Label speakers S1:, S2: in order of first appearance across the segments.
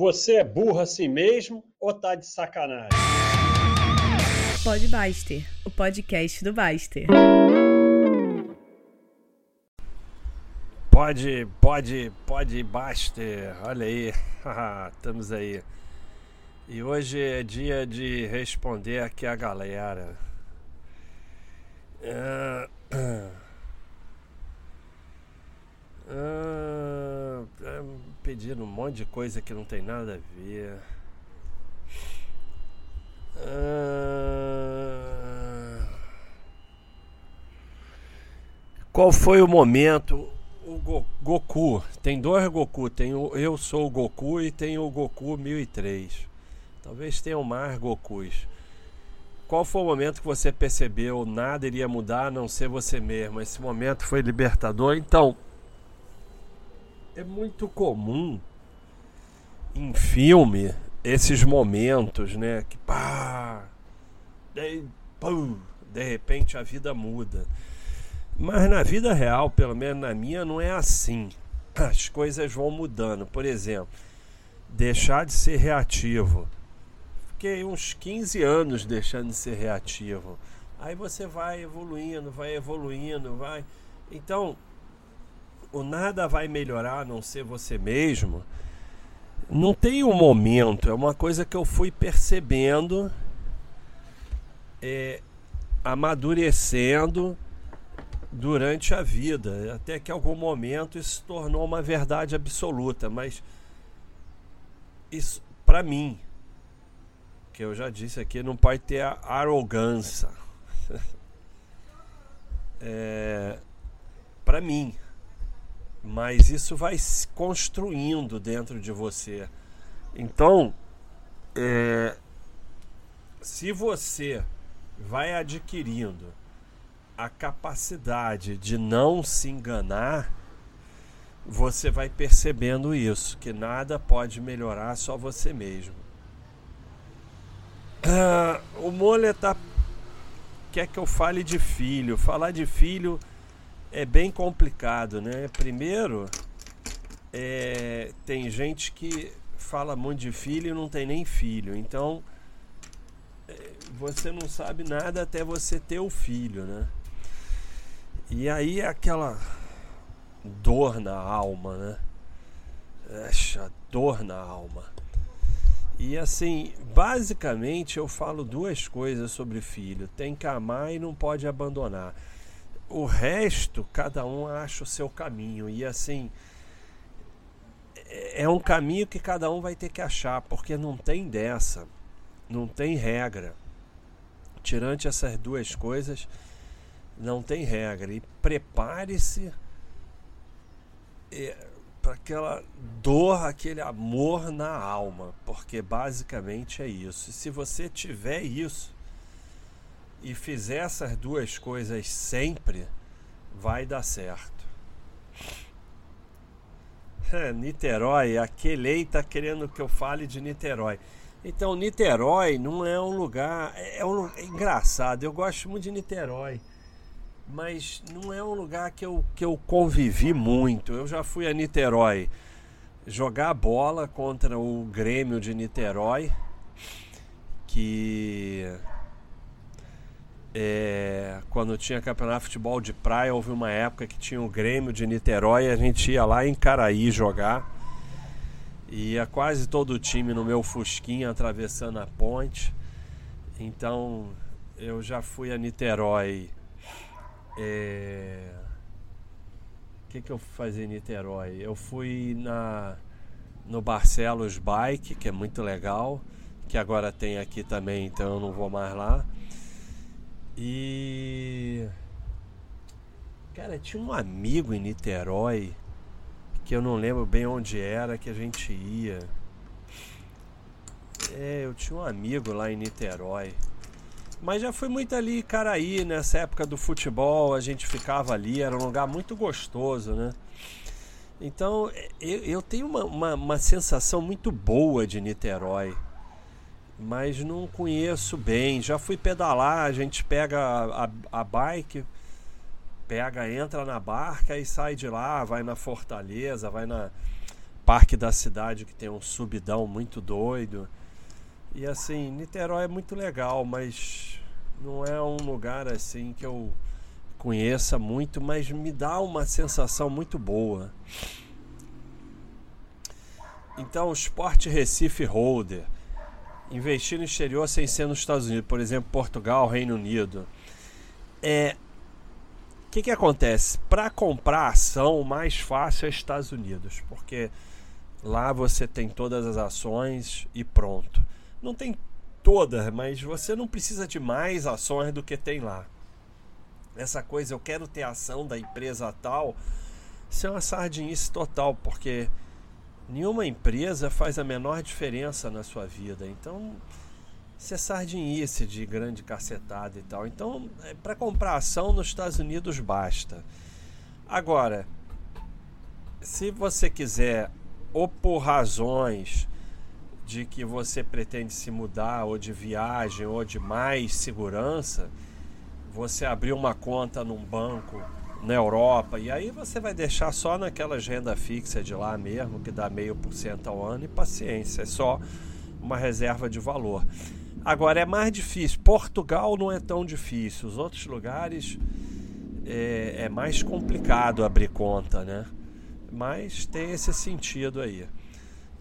S1: Você é burro assim mesmo ou tá de sacanagem?
S2: Pode Baster, o podcast do Baster.
S3: Pode, pode, pode Baster. Olha aí, estamos aí. E hoje é dia de responder aqui a galera. Uh, uh, uh, pedindo um monte de coisa que não tem nada a ver. Uh, qual foi o momento? O Go Goku. Tem dois Goku. Tem o Eu Sou o Goku e tem o Goku 1003. Talvez tenham mais Gokus. Qual foi o momento que você percebeu nada iria mudar a não ser você mesmo? Esse momento foi libertador. Então, é muito comum em filme esses momentos, né? Que pá, pum, de repente a vida muda. Mas na vida real, pelo menos na minha, não é assim. As coisas vão mudando. Por exemplo, deixar de ser reativo fiquei uns 15 anos deixando de ser reativo. Aí você vai evoluindo, vai evoluindo, vai. Então, o nada vai melhorar a não ser você mesmo. Não tem um momento, é uma coisa que eu fui percebendo, é, amadurecendo durante a vida, até que algum momento isso se tornou uma verdade absoluta, mas isso para mim, que eu já disse aqui, não pode ter a arrogância. é, para mim. Mas isso vai se construindo dentro de você. Então, é, se você vai adquirindo a capacidade de não se enganar, você vai percebendo isso, que nada pode melhorar só você mesmo. Uh, o Moller tá quer que eu fale de filho. Falar de filho é bem complicado, né? Primeiro, é, tem gente que fala muito de filho e não tem nem filho. Então, é, você não sabe nada até você ter o filho, né? E aí aquela dor na alma, né? Essa dor na alma. E assim, basicamente eu falo duas coisas sobre filho: tem que amar e não pode abandonar. O resto, cada um acha o seu caminho. E assim, é um caminho que cada um vai ter que achar, porque não tem dessa, não tem regra. Tirante essas duas coisas, não tem regra. E prepare-se. É, para aquela dor, aquele amor na alma, porque basicamente é isso. E se você tiver isso e fizer essas duas coisas sempre, vai dar certo. É, Niterói, aquele está querendo que eu fale de Niterói. Então, Niterói não é um lugar. É, um, é engraçado, eu gosto muito de Niterói mas não é um lugar que eu, que eu convivi muito. Eu já fui a Niterói jogar bola contra o Grêmio de Niterói, que é, quando tinha campeonato de futebol de praia, houve uma época que tinha o Grêmio de Niterói e a gente ia lá em Caraí jogar. Ia quase todo o time no meu Fusquinha atravessando a ponte. Então eu já fui a Niterói é... O que, que eu fazia em Niterói? Eu fui na no Barcelos Bike, que é muito legal, que agora tem aqui também, então eu não vou mais lá. E cara, tinha um amigo em Niterói que eu não lembro bem onde era que a gente ia. É, eu tinha um amigo lá em Niterói. Mas já fui muito ali Caraí, nessa época do futebol, a gente ficava ali, era um lugar muito gostoso, né? Então eu, eu tenho uma, uma, uma, sensação muito boa de Niterói, mas não conheço bem. Já fui pedalar, a gente pega a, a, a bike, pega, entra na barca e sai de lá, vai na Fortaleza, vai na parque da cidade que tem um subidão muito doido. E assim, Niterói é muito legal, mas não é um lugar assim que eu conheça muito, mas me dá uma sensação muito boa. Então, Sport Recife Holder, investir no exterior sem ser nos Estados Unidos, por exemplo, Portugal, Reino Unido. É, o que, que acontece? Para comprar ação, o mais fácil é Estados Unidos, porque lá você tem todas as ações e pronto. Não tem todas, mas você não precisa de mais ações do que tem lá. Essa coisa, eu quero ter ação da empresa tal, isso é uma sardinice total, porque nenhuma empresa faz a menor diferença na sua vida. Então, isso é sardinice de grande cacetada e tal. Então, é, para comprar ação nos Estados Unidos basta. Agora, se você quiser, ou por razões de que você pretende se mudar, ou de viagem, ou de mais segurança, você abrir uma conta num banco na Europa e aí você vai deixar só naquela agenda fixa de lá mesmo, que dá meio por cento ao ano, e paciência, é só uma reserva de valor. Agora é mais difícil. Portugal não é tão difícil. Os outros lugares é, é mais complicado abrir conta, né? Mas tem esse sentido aí.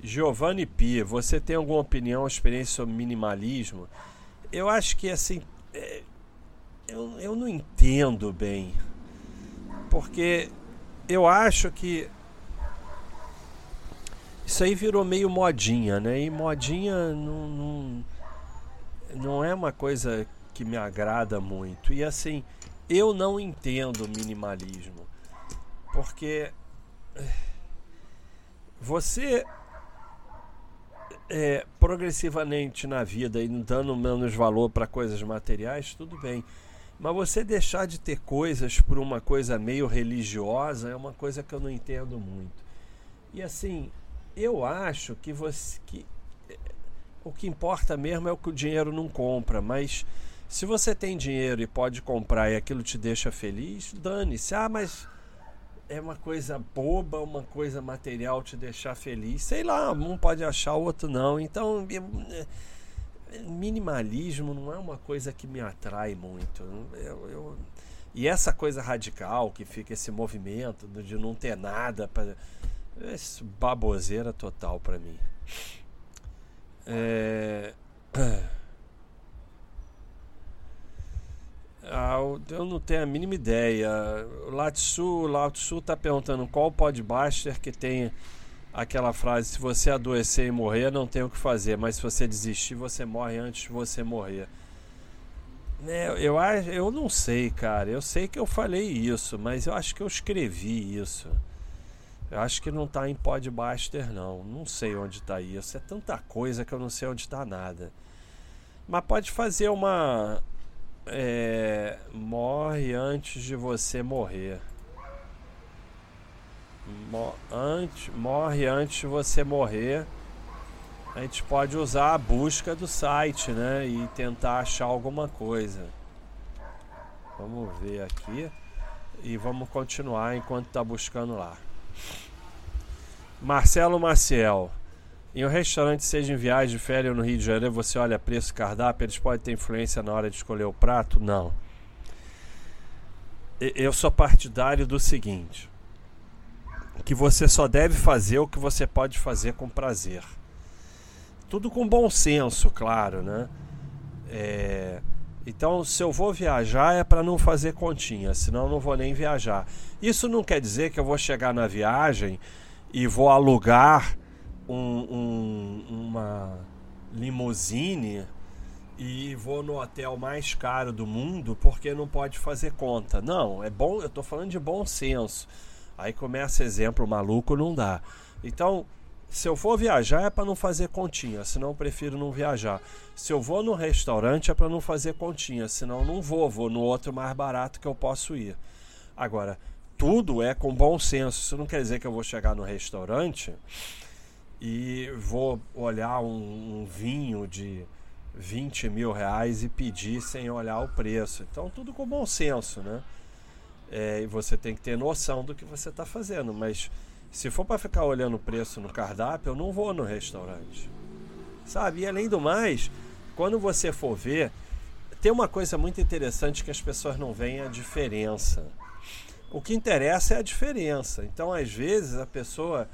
S3: Giovanni Pia, você tem alguma opinião, experiência sobre minimalismo? Eu acho que assim, é, eu, eu não entendo bem, porque eu acho que isso aí virou meio modinha, né? E modinha não, não não é uma coisa que me agrada muito. E assim, eu não entendo minimalismo. Porque eh, você é, progressivamente na vida e dando menos valor para coisas materiais, tudo bem. Mas você deixar de ter coisas por uma coisa meio religiosa é uma coisa que eu não entendo muito. E assim, eu acho que você que o que importa mesmo é o que o dinheiro não compra, mas se você tem dinheiro e pode comprar e aquilo te deixa feliz, dane-se. Ah, mas é uma coisa boba, uma coisa material te deixar feliz. Sei lá, um pode achar, o outro não. Então, minimalismo não é uma coisa que me atrai muito. Eu, eu, e essa coisa radical que fica esse movimento de não ter nada para. É baboseira total para mim. É... Ah, eu não tenho a mínima ideia. O Latsu, Latsu tá perguntando qual podbuster que tem aquela frase: se você adoecer e morrer, não tem o que fazer, mas se você desistir, você morre antes de você morrer. É, eu, eu não sei, cara. Eu sei que eu falei isso, mas eu acho que eu escrevi isso. Eu acho que não está em Podbuster, não. Não sei onde está isso. É tanta coisa que eu não sei onde está nada. Mas pode fazer uma. É, morre antes de você morrer. Antes, morre antes de você morrer. A gente pode usar a busca do site, né? E tentar achar alguma coisa. Vamos ver aqui. E vamos continuar enquanto está buscando lá. Marcelo Maciel. Em um restaurante, seja em viagem, de férias no Rio de Janeiro, você olha preço cardápio, eles podem ter influência na hora de escolher o prato? Não. Eu sou partidário do seguinte: que você só deve fazer o que você pode fazer com prazer. Tudo com bom senso, claro, né? É, então, se eu vou viajar é para não fazer continha, senão não vou nem viajar. Isso não quer dizer que eu vou chegar na viagem e vou alugar um, um, uma limusine e vou no hotel mais caro do mundo porque não pode fazer conta. Não, é bom, eu estou falando de bom senso. Aí começa exemplo maluco, não dá. Então, se eu for viajar é para não fazer continha, senão eu prefiro não viajar. Se eu vou no restaurante é para não fazer continha, senão não vou, vou no outro mais barato que eu posso ir. Agora, tudo é com bom senso. Isso não quer dizer que eu vou chegar no restaurante e vou olhar um, um vinho de 20 mil reais e pedir sem olhar o preço. Então, tudo com bom senso, né? É, e você tem que ter noção do que você está fazendo, mas Se for para ficar olhando o preço no cardápio, eu não vou no restaurante. Sabe? E além do mais, quando você for ver, tem uma coisa muito interessante que as pessoas não veem a diferença. O que interessa é a diferença. Então, às vezes, a pessoa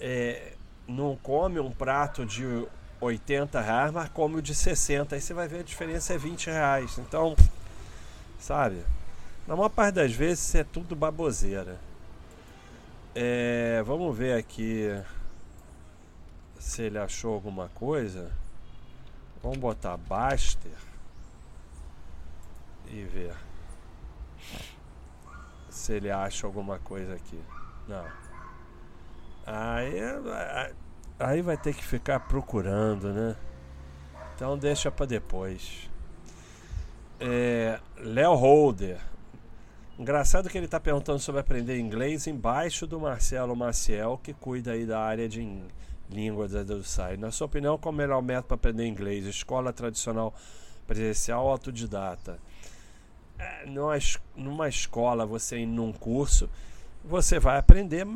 S3: é, não come um prato de 80 reais, mas come o de 60. Aí você vai ver a diferença é 20 reais. Então, sabe? Na maior parte das vezes é tudo baboseira. É, vamos ver aqui se ele achou alguma coisa. Vamos botar Baster e ver se ele acha alguma coisa aqui. Não. Aí, aí vai ter que ficar procurando, né? Então deixa para depois. É, Léo Holder. Engraçado que ele está perguntando sobre aprender inglês embaixo do Marcelo Maciel, que cuida aí da área de línguas do site. Na sua opinião, qual é o melhor método para aprender inglês? Escola tradicional presencial ou autodidata? É, numa, numa escola, você ir num curso, você vai aprender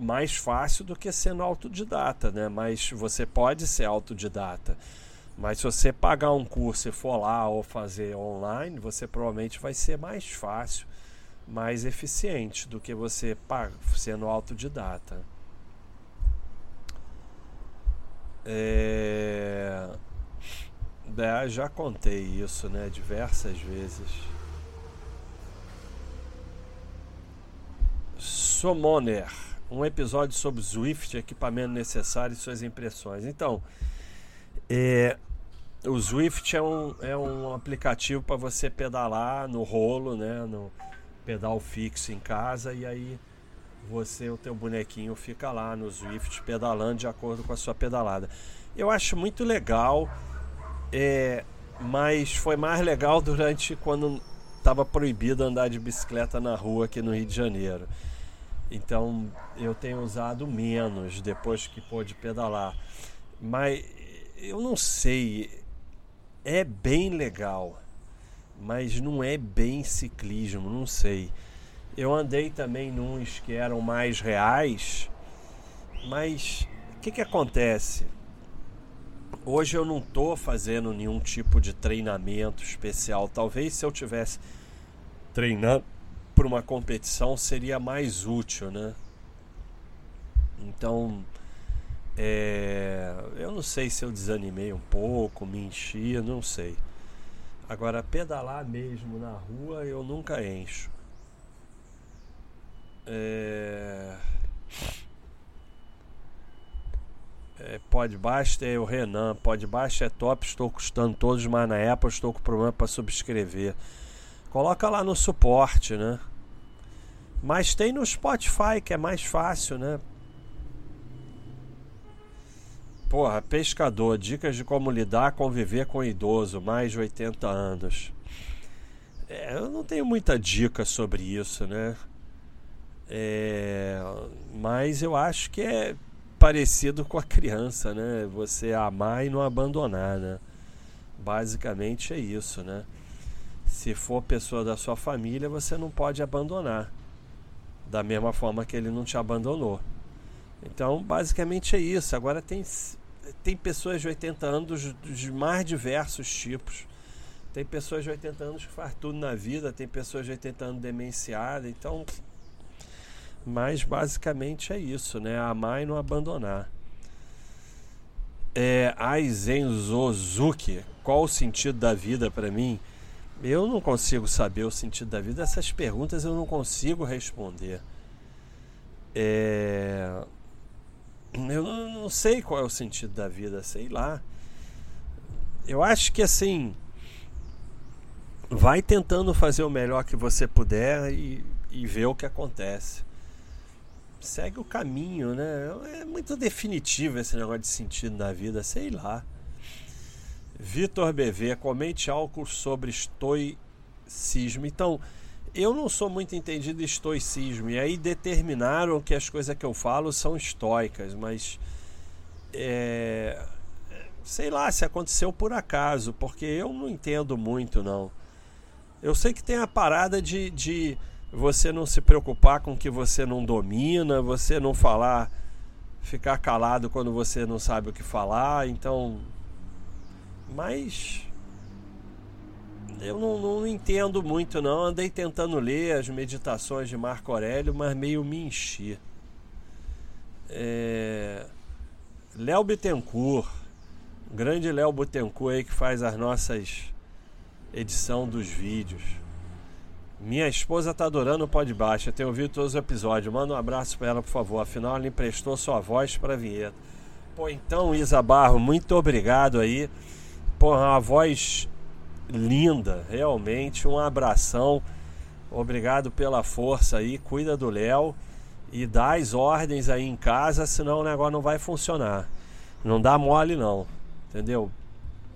S3: mais fácil do que sendo autodidata, né? Mas você pode ser autodidata. Mas se você pagar um curso e for lá ou fazer online, você provavelmente vai ser mais fácil, mais eficiente do que você sendo autodidata. É... É, já contei isso, né, diversas vezes. Summoner, um episódio sobre Swift, equipamento necessário e suas impressões. Então, é, o Swift é um, é um aplicativo para você pedalar no rolo, né, no pedal fixo em casa e aí você, o teu bonequinho fica lá no Swift pedalando de acordo com a sua pedalada. Eu acho muito legal é, mas foi mais legal durante quando estava proibido andar de bicicleta na rua aqui no Rio de Janeiro. Então eu tenho usado menos depois que pôde pedalar. Mas eu não sei, é bem legal, mas não é bem ciclismo, não sei. Eu andei também nos que eram mais reais, mas o que, que acontece? Hoje eu não estou fazendo nenhum tipo de treinamento especial. Talvez se eu tivesse treinando para uma competição seria mais útil, né? Então, é, eu não sei se eu desanimei um pouco, me enchi, não sei. Agora, pedalar mesmo na rua eu nunca encho. É... É, Podbasta é o Renan. Podbasta é top, estou custando todos, mas na Apple estou com problema para subscrever. Coloca lá no suporte, né? Mas tem no Spotify, que é mais fácil, né? Porra, pescador, dicas de como lidar, conviver com idoso, mais de 80 anos. É, eu não tenho muita dica sobre isso, né? É, mas eu acho que é parecido com a criança, né? Você amar e não abandonar, né? Basicamente é isso, né? Se for pessoa da sua família, você não pode abandonar. Da mesma forma que ele não te abandonou. Então, basicamente é isso. Agora tem, tem pessoas de 80 anos de mais diversos tipos. Tem pessoas de 80 anos que faz tudo na vida, tem pessoas de 80 anos demenciadas. Então, mas basicamente é isso, né? Amar e não abandonar. É, Aizen Zozuki, qual o sentido da vida para mim? Eu não consigo saber o sentido da vida. Essas perguntas eu não consigo responder. É... Eu não sei qual é o sentido da vida, sei lá. Eu acho que assim. Vai tentando fazer o melhor que você puder e, e ver o que acontece segue o caminho, né? É muito definitivo esse negócio de sentido na vida, sei lá. Vitor BV, comente algo sobre estoicismo. Então, eu não sou muito entendido estoicismo, e aí determinaram que as coisas que eu falo são estoicas, mas. É, sei lá se aconteceu por acaso, porque eu não entendo muito, não. Eu sei que tem a parada de, de você não se preocupar com o que você não domina, você não falar, ficar calado quando você não sabe o que falar. Então, mas eu não, não, entendo muito não. Andei tentando ler as meditações de Marco Aurélio, mas meio me enchi. É... Léo Bittencourt, grande Léo Bittencourt aí que faz as nossas edição dos vídeos. Minha esposa tá adorando o Pó de Baixo, eu tenho ouvido todos os episódios. Manda um abraço para ela, por favor. Afinal, ela emprestou sua voz para a vinheta. Pô, então, Isa Barro, muito obrigado aí. Pô, uma voz linda, realmente. Um abração. Obrigado pela força aí. Cuida do Léo e dá as ordens aí em casa, senão o negócio não vai funcionar. Não dá mole, não. Entendeu?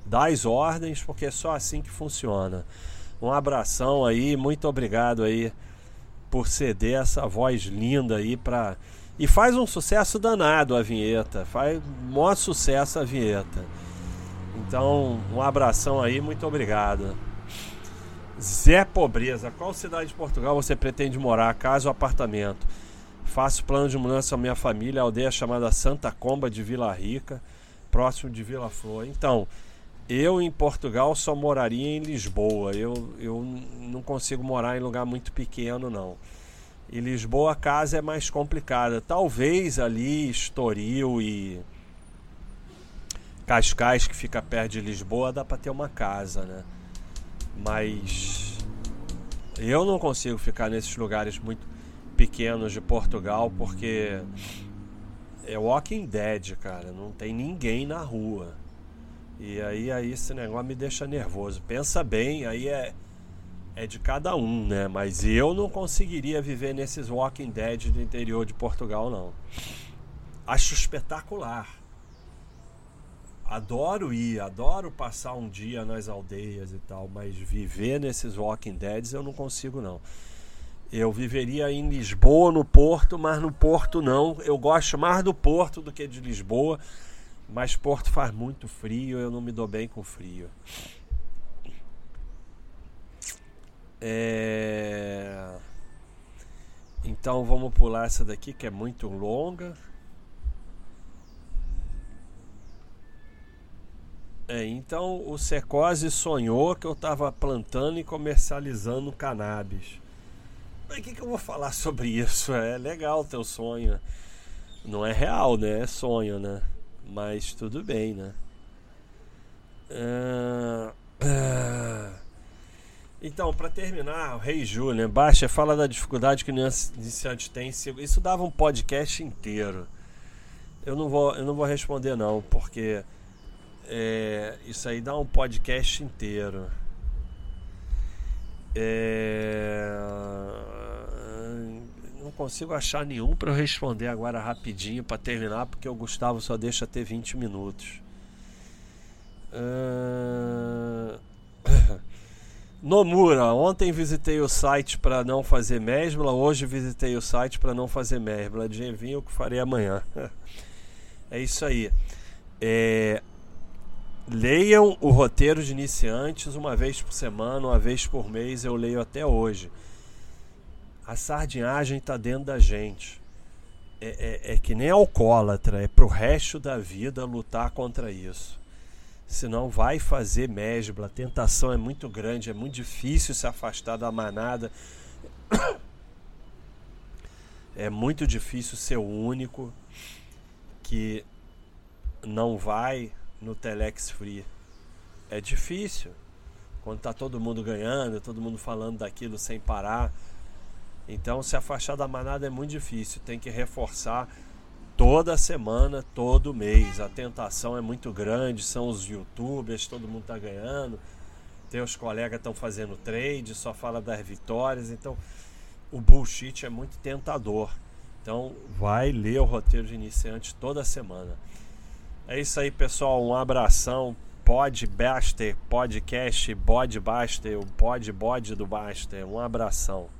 S3: Dá as ordens, porque é só assim que funciona. Um abração aí, muito obrigado aí por ceder essa voz linda aí para e faz um sucesso danado a vinheta, faz maior sucesso a vinheta. Então, um abração aí, muito obrigado. Zé Pobreza, qual cidade de Portugal você pretende morar, casa ou apartamento? Faço plano de mudança com minha família, aldeia chamada Santa Comba de Vila Rica, próximo de Vila Flor. Então, eu em Portugal só moraria em Lisboa. Eu, eu não consigo morar em lugar muito pequeno, não. E Lisboa a casa é mais complicada. Talvez ali Estoril e Cascais, que fica perto de Lisboa, dá para ter uma casa, né? Mas eu não consigo ficar nesses lugares muito pequenos de Portugal porque é Walking Dead, cara. Não tem ninguém na rua. E aí, aí esse negócio me deixa nervoso. Pensa bem, aí é, é de cada um, né? Mas eu não conseguiria viver nesses Walking Dead do interior de Portugal, não. Acho espetacular. Adoro ir, adoro passar um dia nas aldeias e tal, mas viver nesses Walking Deads eu não consigo, não. Eu viveria em Lisboa, no Porto, mas no Porto não. Eu gosto mais do Porto do que de Lisboa mas Porto faz muito frio, eu não me dou bem com frio. É... Então vamos pular essa daqui que é muito longa. É, então o Secose sonhou que eu estava plantando e comercializando cannabis. Mas o que, que eu vou falar sobre isso? É legal teu sonho. Não é real, né? É sonho, né? Mas tudo bem, né? Uh, uh, então, para terminar, o Rei Júlio, né? Baixa fala da dificuldade que o iniciante tem. Isso dava um podcast inteiro. Eu não vou, eu não vou responder não, porque é, isso aí dá um podcast inteiro. É, não consigo achar nenhum para eu responder agora rapidinho para terminar, porque o Gustavo só deixa ter 20 minutos. Uh... Nomura, ontem visitei o site para não fazer mesbla, hoje visitei o site para não fazer mesbla. Adivinha o que farei amanhã. é isso aí. É... Leiam o roteiro de iniciantes uma vez por semana, uma vez por mês, eu leio até hoje. A sardinhagem está dentro da gente. É, é, é, que nem alcoólatra, é pro resto da vida lutar contra isso. Senão vai fazer mesbla, a tentação é muito grande, é muito difícil se afastar da manada. É muito difícil ser o único que não vai no Telex Free. É difícil. Quando tá todo mundo ganhando, todo mundo falando daquilo sem parar. Então, se afastar da manada é muito difícil, tem que reforçar toda semana, todo mês. A tentação é muito grande, são os youtubers, todo mundo está ganhando. Teus colegas estão fazendo trade, só fala das vitórias, então o bullshit é muito tentador. Então, vai ler o roteiro de iniciante toda semana. É isso aí, pessoal. Um abração. Pod Baster, podcast, Bode Baster, o pod bode do Baster. Um abração.